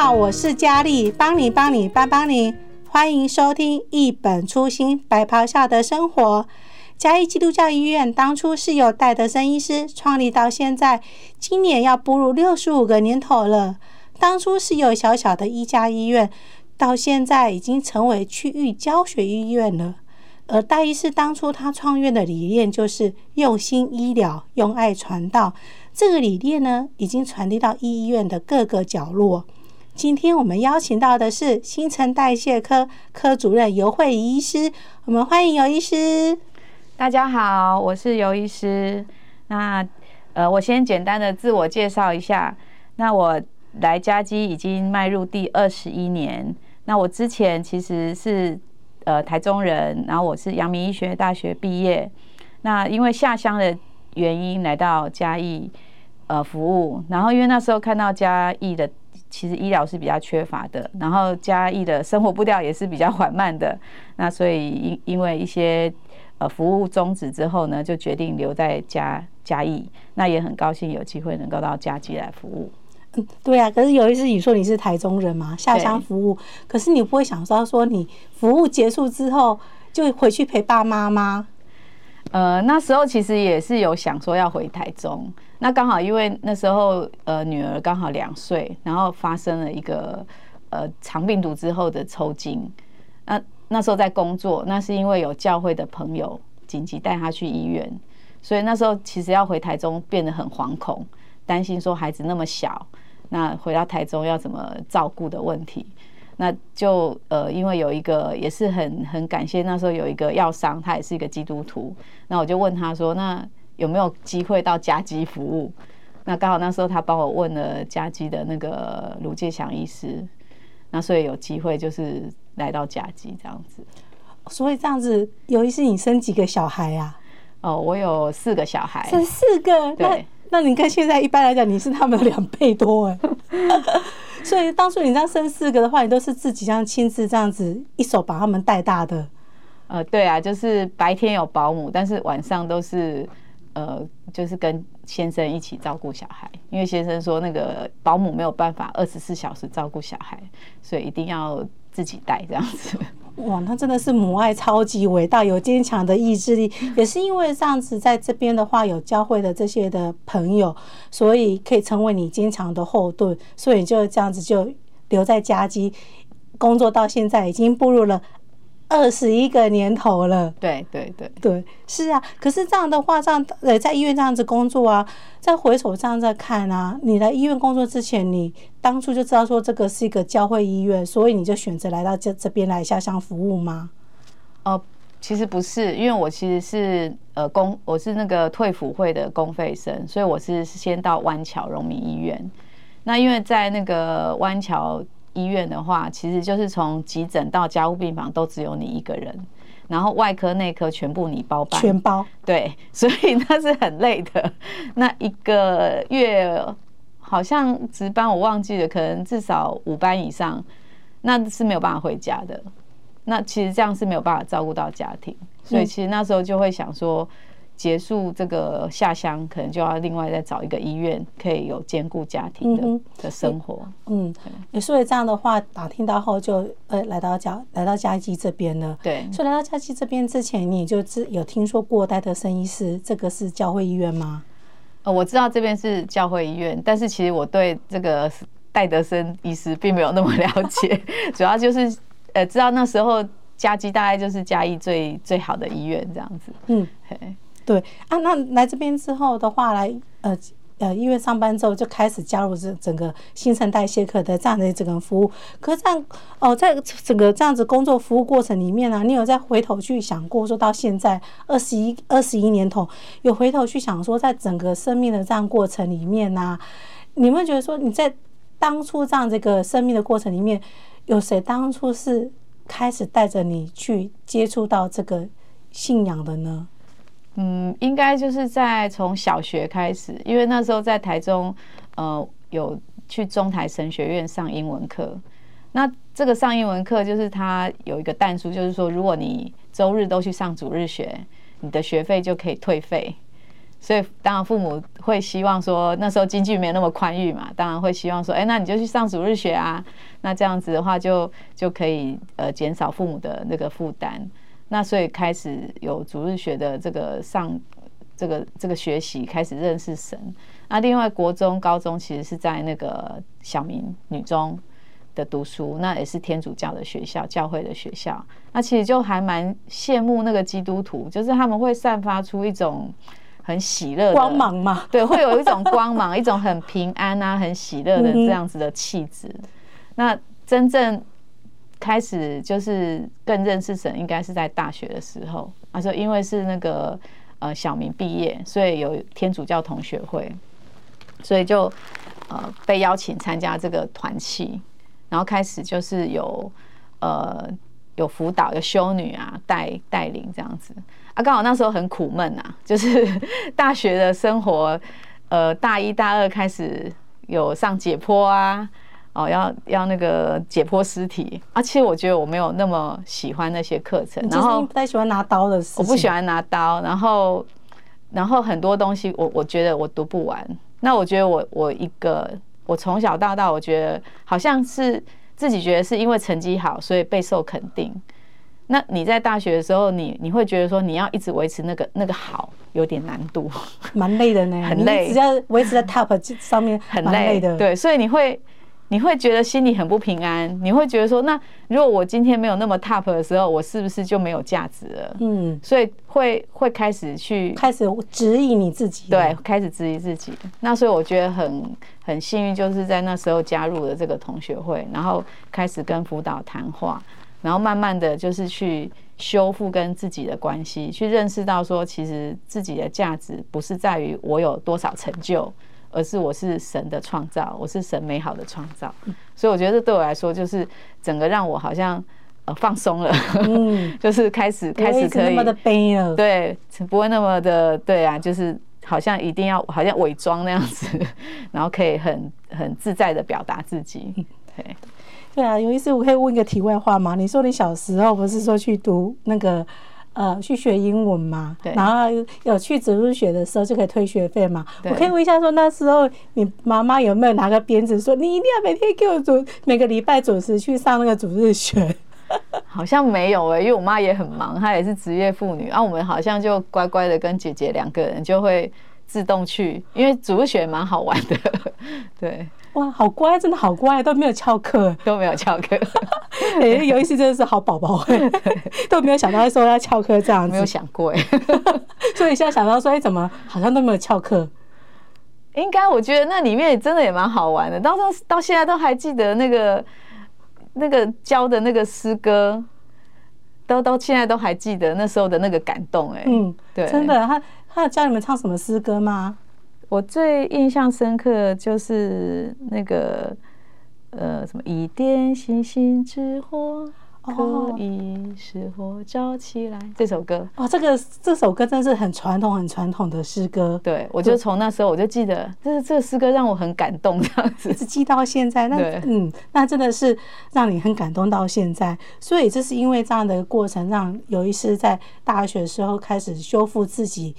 好，我是佳丽，帮你帮你帮帮你，欢迎收听一本初心白袍下的生活。嘉义基督教医院当初是由戴德森医师创立到现在，今年要步入六十五个年头了。当初是有小小的一家医院，到现在已经成为区域教学医院了。而戴医师当初他创院的理念就是用心医疗，用爱传道。这个理念呢，已经传递到医院的各个角落。今天我们邀请到的是新陈代谢科科主任尤慧仪医师，我们欢迎尤医师。大家好，我是尤医师。那呃，我先简单的自我介绍一下。那我来嘉基已经迈入第二十一年。那我之前其实是呃台中人，然后我是阳明医学大学毕业。那因为下乡的原因来到嘉义。呃，服务，然后因为那时候看到嘉义的其实医疗是比较缺乏的，然后嘉义的生活步调也是比较缓慢的，那所以因因为一些呃服务终止之后呢，就决定留在嘉嘉义，那也很高兴有机会能够到嘉基来服务。嗯，对啊，可是有一次你说你是台中人嘛，下乡服务，可是你不会想说说你服务结束之后就回去陪爸妈吗？呃，那时候其实也是有想说要回台中。那刚好因为那时候呃女儿刚好两岁，然后发生了一个呃肠病毒之后的抽筋，那那时候在工作，那是因为有教会的朋友紧急带她去医院，所以那时候其实要回台中变得很惶恐，担心说孩子那么小，那回到台中要怎么照顾的问题，那就呃因为有一个也是很很感谢那时候有一个药商，他也是一个基督徒，那我就问他说那。有没有机会到嘉基服务？那刚好那时候他帮我问了嘉基的那个卢介祥医师，那所以有机会就是来到嘉基这样子。所以这样子，尤其是你生几个小孩啊？哦，我有四个小孩。生四个？对。那那你看现在一般来讲，你是他们的两倍多哎。所以当初你这样生四个的话，你都是自己这样亲自这样子一手把他们带大的？呃，对啊，就是白天有保姆，但是晚上都是。呃，就是跟先生一起照顾小孩，因为先生说那个保姆没有办法二十四小时照顾小孩，所以一定要自己带这样子。哇，那真的是母爱超级伟大，有坚强的意志力，也是因为这样子在这边的话有教会的这些的朋友，所以可以成为你坚强的后盾，所以就这样子就留在家基工作到现在，已经步入了。二十一个年头了，对对对对，是啊。可是这样的话，这样呃，在医院这样子工作啊，再回首这样在看啊，你来医院工作之前，你当初就知道说这个是一个教会医院，所以你就选择来到这这边来下乡服务吗？哦、呃，其实不是，因为我其实是呃公，我是那个退辅会的公费生，所以我是先到湾桥荣民医院。那因为在那个湾桥。医院的话，其实就是从急诊到家务病房都只有你一个人，然后外科、内科全部你包办，全包。对，所以那是很累的。那一个月好像值班，我忘记了，可能至少五班以上，那是没有办法回家的。那其实这样是没有办法照顾到家庭，所以其实那时候就会想说。结束这个下乡，可能就要另外再找一个医院，可以有兼顾家庭的、嗯、的生活。嗯，也所以这样的话，打听到后就呃来到家来到嘉基这边了。对，所以来到嘉基这边之前，你就知有听说过戴德森医师这个是教会医院吗？呃，我知道这边是教会医院，但是其实我对这个戴德森医师并没有那么了解，主要就是呃知道那时候嘉基大概就是嘉义最最好的医院这样子。嗯。对啊，那来这边之后的话，来呃呃医院上班之后，就开始加入这整个新陈代谢科的这样的整个服务。可是这样哦，在整个这样子工作服务过程里面呢、啊，你有再回头去想过，说到现在二十一二十一年头，有回头去想说，在整个生命的这样过程里面呢、啊，你会觉得说你在当初这样这个生命的过程里面，有谁当初是开始带着你去接触到这个信仰的呢？嗯，应该就是在从小学开始，因为那时候在台中，呃，有去中台神学院上英文课。那这个上英文课就是他有一个但书，就是说，如果你周日都去上主日学，你的学费就可以退费。所以当然父母会希望说，那时候经济没有那么宽裕嘛，当然会希望说，哎，那你就去上主日学啊，那这样子的话就就可以呃减少父母的那个负担。那所以开始有主日学的这个上这个这个学习，开始认识神。那另外国中、高中其实是在那个小明女中的读书，那也是天主教的学校，教会的学校。那其实就还蛮羡慕那个基督徒，就是他们会散发出一种很喜乐光芒嘛，对，会有一种光芒，一种很平安啊、很喜乐的这样子的气质。那真正。开始就是更认识神，应该是在大学的时候。他说，因为是那个呃小明毕业，所以有天主教同学会，所以就呃被邀请参加这个团契，然后开始就是有呃有辅导，有修女啊带带领这样子啊。刚好那时候很苦闷啊，就是 大学的生活，呃大一大二开始有上解剖啊。哦，要要那个解剖尸体啊！其实我觉得我没有那么喜欢那些课程，然后不太喜欢拿刀的事情。我不喜欢拿刀，然后然后很多东西我我觉得我读不完。那我觉得我我一个我从小到大，我觉得好像是自己觉得是因为成绩好，所以备受肯定。那你在大学的时候，你你会觉得说你要一直维持那个那个好有点难度，蛮累的呢，很累，只要维持在 top 上面很累的，对，所以你会。你会觉得心里很不平安，你会觉得说，那如果我今天没有那么 top 的时候，我是不是就没有价值了？嗯，所以会会开始去开始质疑你自己，对，开始质疑自己。那所以我觉得很很幸运，就是在那时候加入了这个同学会，然后开始跟辅导谈话，然后慢慢的就是去修复跟自己的关系，去认识到说，其实自己的价值不是在于我有多少成就。而是我是神的创造，我是神美好的创造，所以我觉得这对我来说就是整个让我好像呃放松了，嗯，就是开始开始可以那么的悲了，对，不会那么的对啊，就是好像一定要好像伪装那样子，然后可以很很自在的表达自己，对，对啊，有意思，我可以问一个题外话吗？你说你小时候不是说去读那个？呃，去学英文嘛，然后有去主日学的时候就可以退学费嘛。我可以问一下，说那时候你妈妈有没有拿个鞭子说，你一定要每天给我准，每个礼拜准时去上那个主日学？好像没有哎、欸，因为我妈也很忙，她也是职业妇女，然后我们好像就乖乖的跟姐姐两个人就会自动去，因为主日学蛮好玩的，对。哇，好乖，真的好乖，都没有翘课，都没有翘课。哎、欸，有一次真的是好宝宝，都没有想到说要翘课这样子，没有想过哎。所以现在想到说，哎、欸，怎么好像都没有翘课？应该我觉得那里面真的也蛮好玩的，到时候到现在都还记得那个那个教的那个诗歌，都到现在都还记得那时候的那个感动哎。嗯，对，真的，他他有教你们唱什么诗歌吗？我最印象深刻就是那个，呃，什么一点星星之火可以使火照起来这首歌。哦，这个这首歌真是很传统、很传统的诗歌。对，我就从那时候我就记得，这是这个诗歌让我很感动，这样子一直记到现在。那嗯，那真的是让你很感动到现在。所以这是因为这样的过程，让有一次在大学的时候开始修复自己。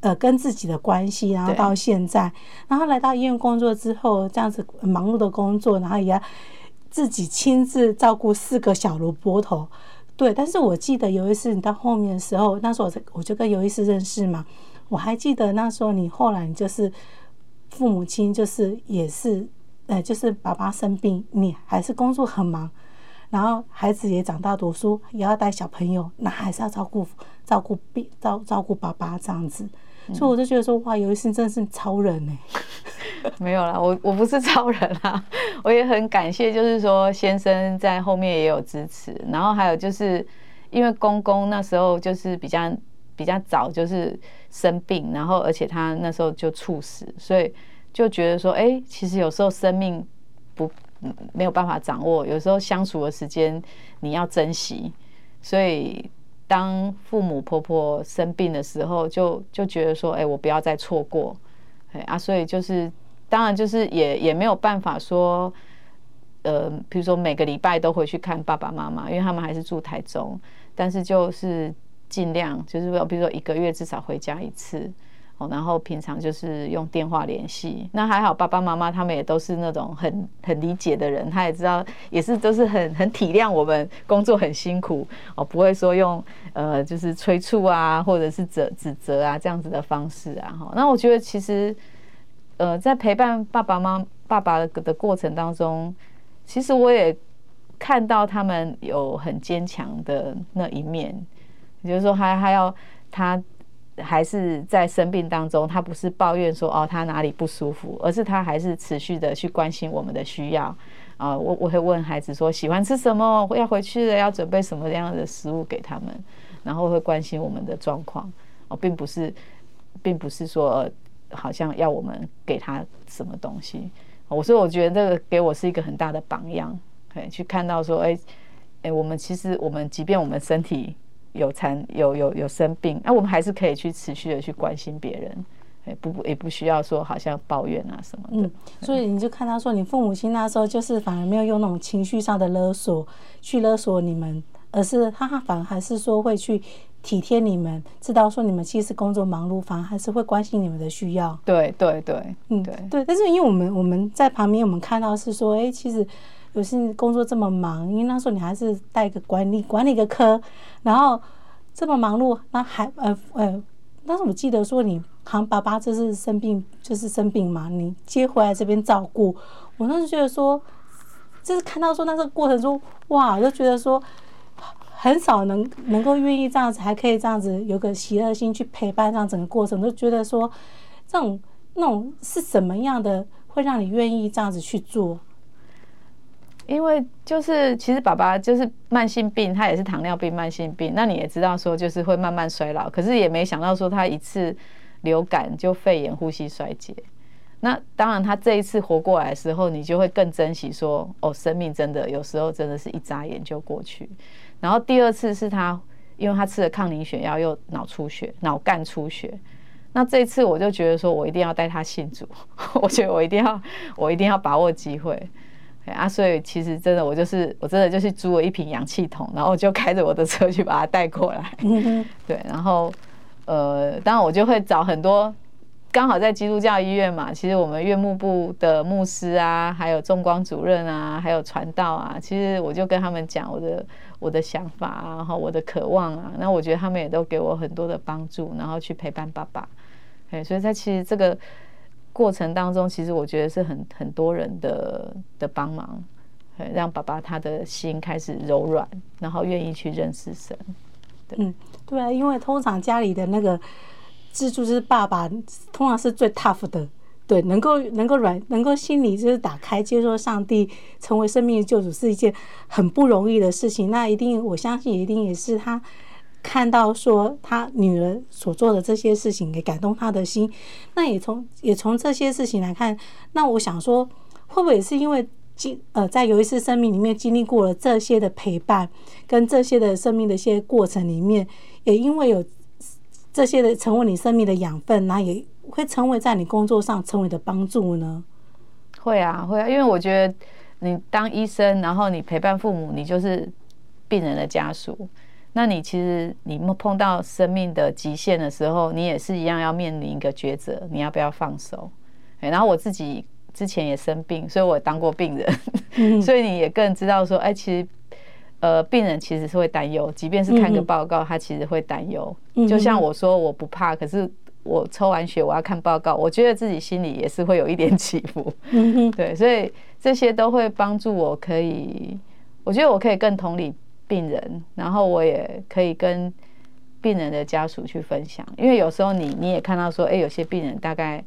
呃，跟自己的关系，然后到现在，然后来到医院工作之后，这样子忙碌的工作，然后也要自己亲自照顾四个小萝卜头，对。但是我记得有一次你到后面的时候，那时候我我就跟尤医师认识嘛，我还记得那时候你后来你就是父母亲，就是也是呃，就是爸爸生病，你还是工作很忙，然后孩子也长大读书，也要带小朋友，那还是要照顾照顾病照照顾爸爸这样子。所以我就觉得说，哇，有一次真的是超人呢。没有啦，我我不是超人啦，我也很感谢，就是说先生在后面也有支持，然后还有就是因为公公那时候就是比较比较早就是生病，然后而且他那时候就猝死，所以就觉得说，哎，其实有时候生命不没有办法掌握，有时候相处的时间你要珍惜，所以。当父母婆婆生病的时候，就就觉得说，哎，我不要再错过，哎啊，所以就是，当然就是也也没有办法说，呃，比如说每个礼拜都回去看爸爸妈妈，因为他们还是住台中，但是就是尽量就是说，比如说一个月至少回家一次，哦，然后平常就是用电话联系。那还好，爸爸妈妈他们也都是那种很很理解的人，他也知道，也是都是很很体谅我们工作很辛苦哦，不会说用呃就是催促啊，或者是责指责啊这样子的方式啊。哈，那我觉得其实呃在陪伴爸爸妈妈爸爸的的过程当中，其实我也看到他们有很坚强的那一面，也就是说还还要他。还是在生病当中，他不是抱怨说哦他哪里不舒服，而是他还是持续的去关心我们的需要啊。我我会问孩子说喜欢吃什么，要回去了要准备什么样的食物给他们，然后会关心我们的状况哦，并不是，并不是说好像要我们给他什么东西。我说我觉得这个给我是一个很大的榜样，哎，去看到说哎哎，我们其实我们即便我们身体。有残有有有生病，那、啊、我们还是可以去持续的去关心别人，哎，不不也不需要说好像抱怨啊什么的。嗯，所以你就看到说，你父母亲那时候就是反而没有用那种情绪上的勒索去勒索你们，而是他反而还是说会去体贴你们，知道说你们其实工作忙碌，反而还是会关心你们的需要。对对对，嗯对对。但是因为我们我们在旁边，我们看到是说，哎，其实。有些工作这么忙，因为那时候你还是带个管理管理个科，然后这么忙碌，那还呃呃，但是我记得说你好像爸爸这是生病，就是生病嘛，你接回来这边照顾，我那时候觉得说，就是看到说那个过程中，哇，就觉得说很少能能够愿意这样子，还可以这样子有个喜乐心去陪伴这样整个过程，都觉得说这种那种是什么样的会让你愿意这样子去做？因为就是其实爸爸就是慢性病，他也是糖尿病慢性病。那你也知道说就是会慢慢衰老，可是也没想到说他一次流感就肺炎呼吸衰竭。那当然他这一次活过来的时候，你就会更珍惜说哦，生命真的有时候真的是一眨眼就过去。然后第二次是他因为他吃了抗凝血药又脑出血，脑干出血。那这一次我就觉得说我一定要带他信主，我觉得我一定要我一定要把握机会。啊，所以其实真的，我就是我真的就是租了一瓶氧气筒，然后我就开着我的车去把它带过来。对，然后呃，当然我就会找很多，刚好在基督教医院嘛，其实我们院牧部的牧师啊，还有众光主任啊，还有传道啊，其实我就跟他们讲我的我的想法啊，然后我的渴望啊，那我觉得他们也都给我很多的帮助，然后去陪伴爸爸。哎，所以他其实这个。过程当中，其实我觉得是很很多人的的帮忙，让爸爸他的心开始柔软，然后愿意去认识神。对，嗯，对啊，因为通常家里的那个支柱是爸爸，通常是最 tough 的，对，能够能够软，能够心里就是打开，接受上帝成为生命的救主，是一件很不容易的事情。那一定，我相信一定也是他。看到说他女儿所做的这些事情，给感动他的心，那也从也从这些事情来看，那我想说，会不会也是因为经呃在有一次生命里面经历过了这些的陪伴，跟这些的生命的一些过程里面，也因为有这些的成为你生命的养分，那也会成为在你工作上成为的帮助呢？会啊，会啊，因为我觉得你当医生，然后你陪伴父母，你就是病人的家属。那你其实你碰到生命的极限的时候，你也是一样要面临一个抉择，你要不要放手？然后我自己之前也生病，所以我当过病人，所以你也更知道说，哎，其实呃，病人其实是会担忧，即便是看个报告，他其实会担忧。就像我说我不怕，可是我抽完血我要看报告，我觉得自己心里也是会有一点 起伏。对，所以这些都会帮助我，可以，我觉得我可以更同理。病人，然后我也可以跟病人的家属去分享，因为有时候你你也看到说，哎，有些病人大概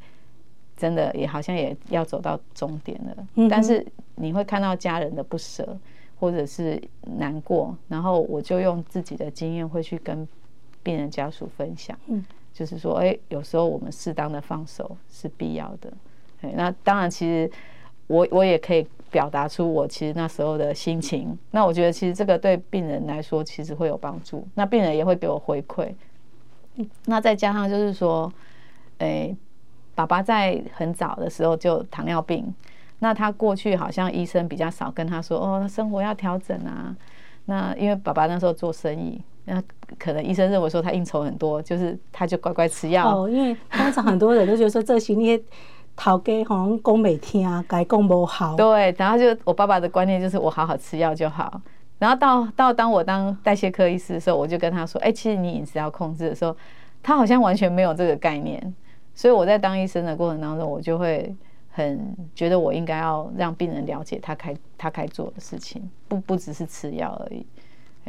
真的也好像也要走到终点了，但是你会看到家人的不舍或者是难过，然后我就用自己的经验会去跟病人家属分享，嗯就是说，哎，有时候我们适当的放手是必要的。那当然，其实我我也可以。表达出我其实那时候的心情，那我觉得其实这个对病人来说其实会有帮助，那病人也会给我回馈。那再加上就是说，诶，爸爸在很早的时候就糖尿病，那他过去好像医生比较少跟他说，哦，生活要调整啊。那因为爸爸那时候做生意，那可能医生认为说他应酬很多，就是他就乖乖吃药。哦，因为通常很多人都觉得说这些你头家好像讲没听，该讲不好。对，然后就我爸爸的观念就是我好好吃药就好。然后到到当我当代谢科医师的时候，我就跟他说：“哎，其实你饮食要控制的时候，他好像完全没有这个概念。”所以我在当医生的过程当中，我就会很觉得我应该要让病人了解他该他该做的事情，不不只是吃药而已。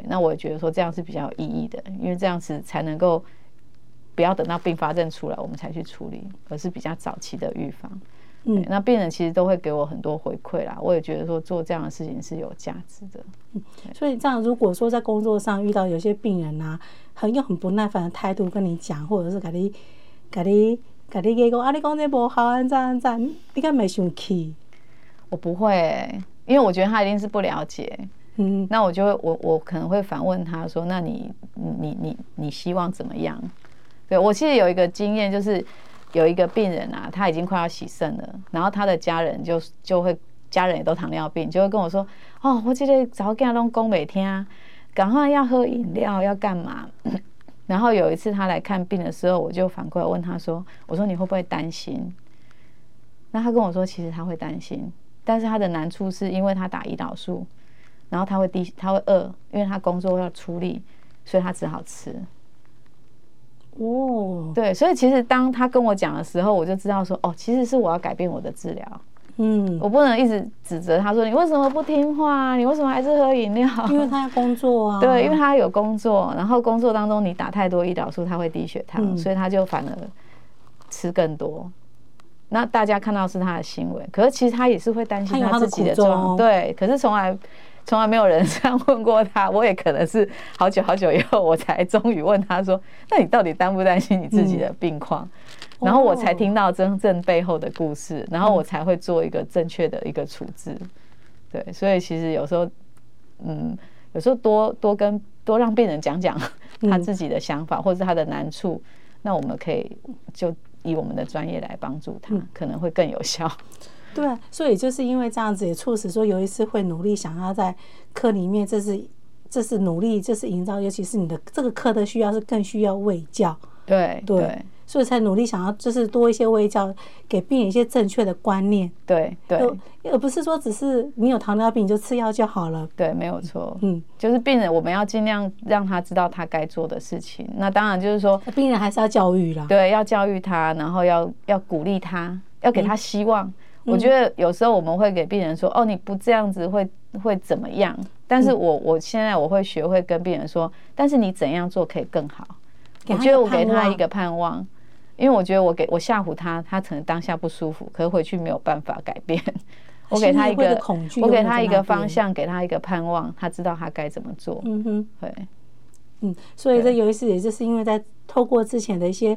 那我也觉得说这样是比较有意义的，因为这样子才能够不要等到并发症出来我们才去处理，而是比较早期的预防。嗯，那病人其实都会给我很多回馈啦，我也觉得说做这样的事情是有价值的。嗯，所以这样如果说在工作上遇到有些病人啊，很用很不耐烦的态度跟你讲，或者是给你给你给你给个啊，你讲这不好，这样这样，你敢没生气？我不会，因为我觉得他一定是不了解。嗯，那我就会我我可能会反问他说：“那你你你你希望怎么样？”对，我其实有一个经验就是。有一个病人啊，他已经快要洗肾了，然后他的家人就就会，家人也都糖尿病，就会跟我说：“哦，我记得早给他弄讲每天，赶快要喝饮料，要干嘛？” 然后有一次他来看病的时候，我就反过来问他说：“我说你会不会担心？”那他跟我说：“其实他会担心，但是他的难处是因为他打胰岛素，然后他会低，他会饿，因为他工作要出力，所以他只好吃。”哦，对，所以其实当他跟我讲的时候，我就知道说，哦，其实是我要改变我的治疗。嗯，我不能一直指责他说，你为什么不听话？你为什么还是喝饮料？因为他要工作啊。对，因为他有工作，然后工作当中你打太多胰岛素，他会低血糖，嗯、所以他就反而吃更多。那大家看到是他的行为，可是其实他也是会担心他自己的状况。对，可是从来。从来没有人这样问过他，我也可能是好久好久以后，我才终于问他说：“那你到底担不担心你自己的病况？”然后我才听到真正背后的故事，然后我才会做一个正确的一个处置。对，所以其实有时候，嗯，有时候多多跟多让病人讲讲他自己的想法，或者是他的难处，那我们可以就以我们的专业来帮助他，可能会更有效。对，所以就是因为这样子，也促使说有一次会努力想要在科里面，这是这是努力，这是营造，尤其是你的这个科的需要是更需要卫教。对对，对所以才努力想要就是多一些卫教，给病人一些正确的观念。对对，而不是说只是你有糖尿病你就吃药就好了。对，没有错。嗯，就是病人我们要尽量让他知道他该做的事情。那当然就是说，病人还是要教育啦。对，要教育他，然后要要鼓励他，要给他希望。嗯我觉得有时候我们会给病人说：“哦，你不这样子会会怎么样？”但是我我现在我会学会跟病人说：“但是你怎样做可以更好？”我觉得我给他一个盼望，因为我觉得我给我吓唬他，他可能当下不舒服，可是回去没有办法改变。我给他一个恐惧我给他一个方向，给他一个盼望，他知道他该怎么做。嗯哼，对，嗯，所以这有一次，也就是因为在透过之前的一些。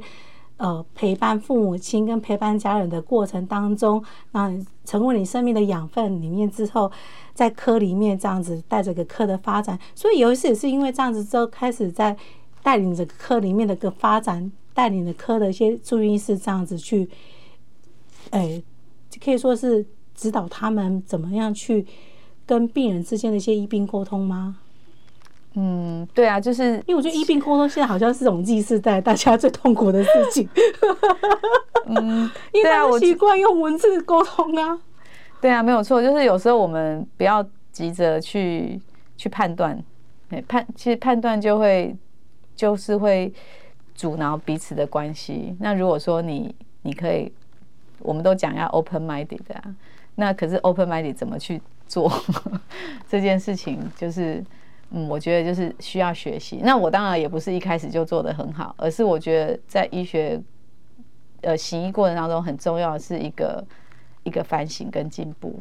呃，陪伴父母亲跟陪伴家人的过程当中，那成为你生命的养分里面之后，在科里面这样子带着个科的发展，所以有一次也是因为这样子之后，开始在带领着科里面的个发展，带领着科的一些住院医师这样子去，哎，可以说是指导他们怎么样去跟病人之间的一些医病沟通吗？嗯，对啊，就是因为我觉得医病沟通现在好像是这种 Z 世代大家最痛苦的事情。嗯，因为习惯用文字沟通啊。对啊，没有错，就是有时候我们不要急着去去判断，判其实判断就会就是会阻挠彼此的关系。那如果说你你可以，我们都讲要 open minded 的啊，那可是 open minded 怎么去做 这件事情，就是。嗯，我觉得就是需要学习。那我当然也不是一开始就做得很好，而是我觉得在医学呃行医过程当中，很重要的是一个一个反省跟进步。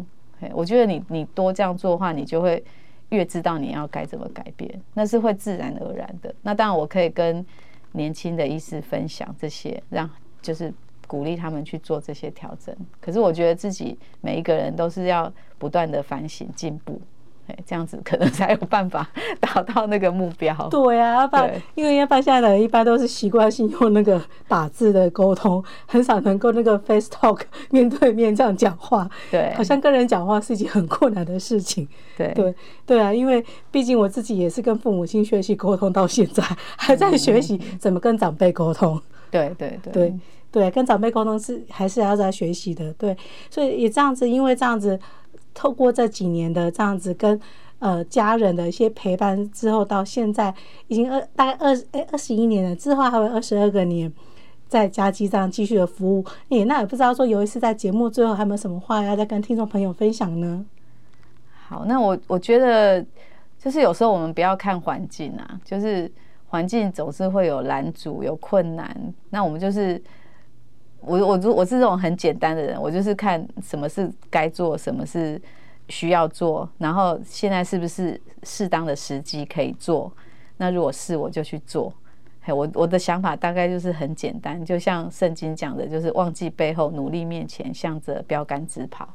我觉得你你多这样做的话，你就会越知道你要该怎么改变，那是会自然而然的。那当然我可以跟年轻的医师分享这些，让就是鼓励他们去做这些调整。可是我觉得自己每一个人都是要不断的反省进步。哎，这样子可能才有办法 达到那个目标。对呀、啊，要不然因为一般现在的人一般都是习惯性用那个打字的沟通，很少能够那个 face talk 面对面这样讲话。对，好像跟人讲话是一件很困难的事情。对对对啊，因为毕竟我自己也是跟父母亲学习沟通，到现在还在学习怎么跟长辈沟通。对对对对对，跟长辈沟通是还是要在学习的。对，所以也这样子，因为这样子。透过这几年的这样子跟呃家人的一些陪伴之后，到现在已经二大概二哎二十一年了，之后还有二十二个年在嘉基上继续的服务。诶，那也不知道说有一次在节目最后还有没有什么话要再跟听众朋友分享呢？好，那我我觉得就是有时候我们不要看环境啊，就是环境总是会有拦阻、有困难，那我们就是。我我我是这种很简单的人，我就是看什么是该做，什么是需要做，然后现在是不是适当的时机可以做？那如果是，我就去做。嘿，我我的想法大概就是很简单，就像圣经讲的，就是忘记背后，努力面前，向着标杆直跑。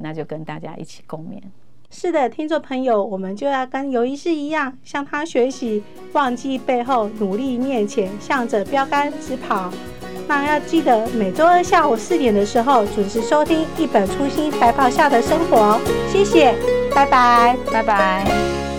那就跟大家一起共勉。是的，听众朋友，我们就要跟尤医师一样，向他学习，忘记背后，努力面前，向着标杆直跑。那要记得每周二下午四点的时候准时收听《一本初心白袍下的生活》。谢谢，拜拜，拜拜。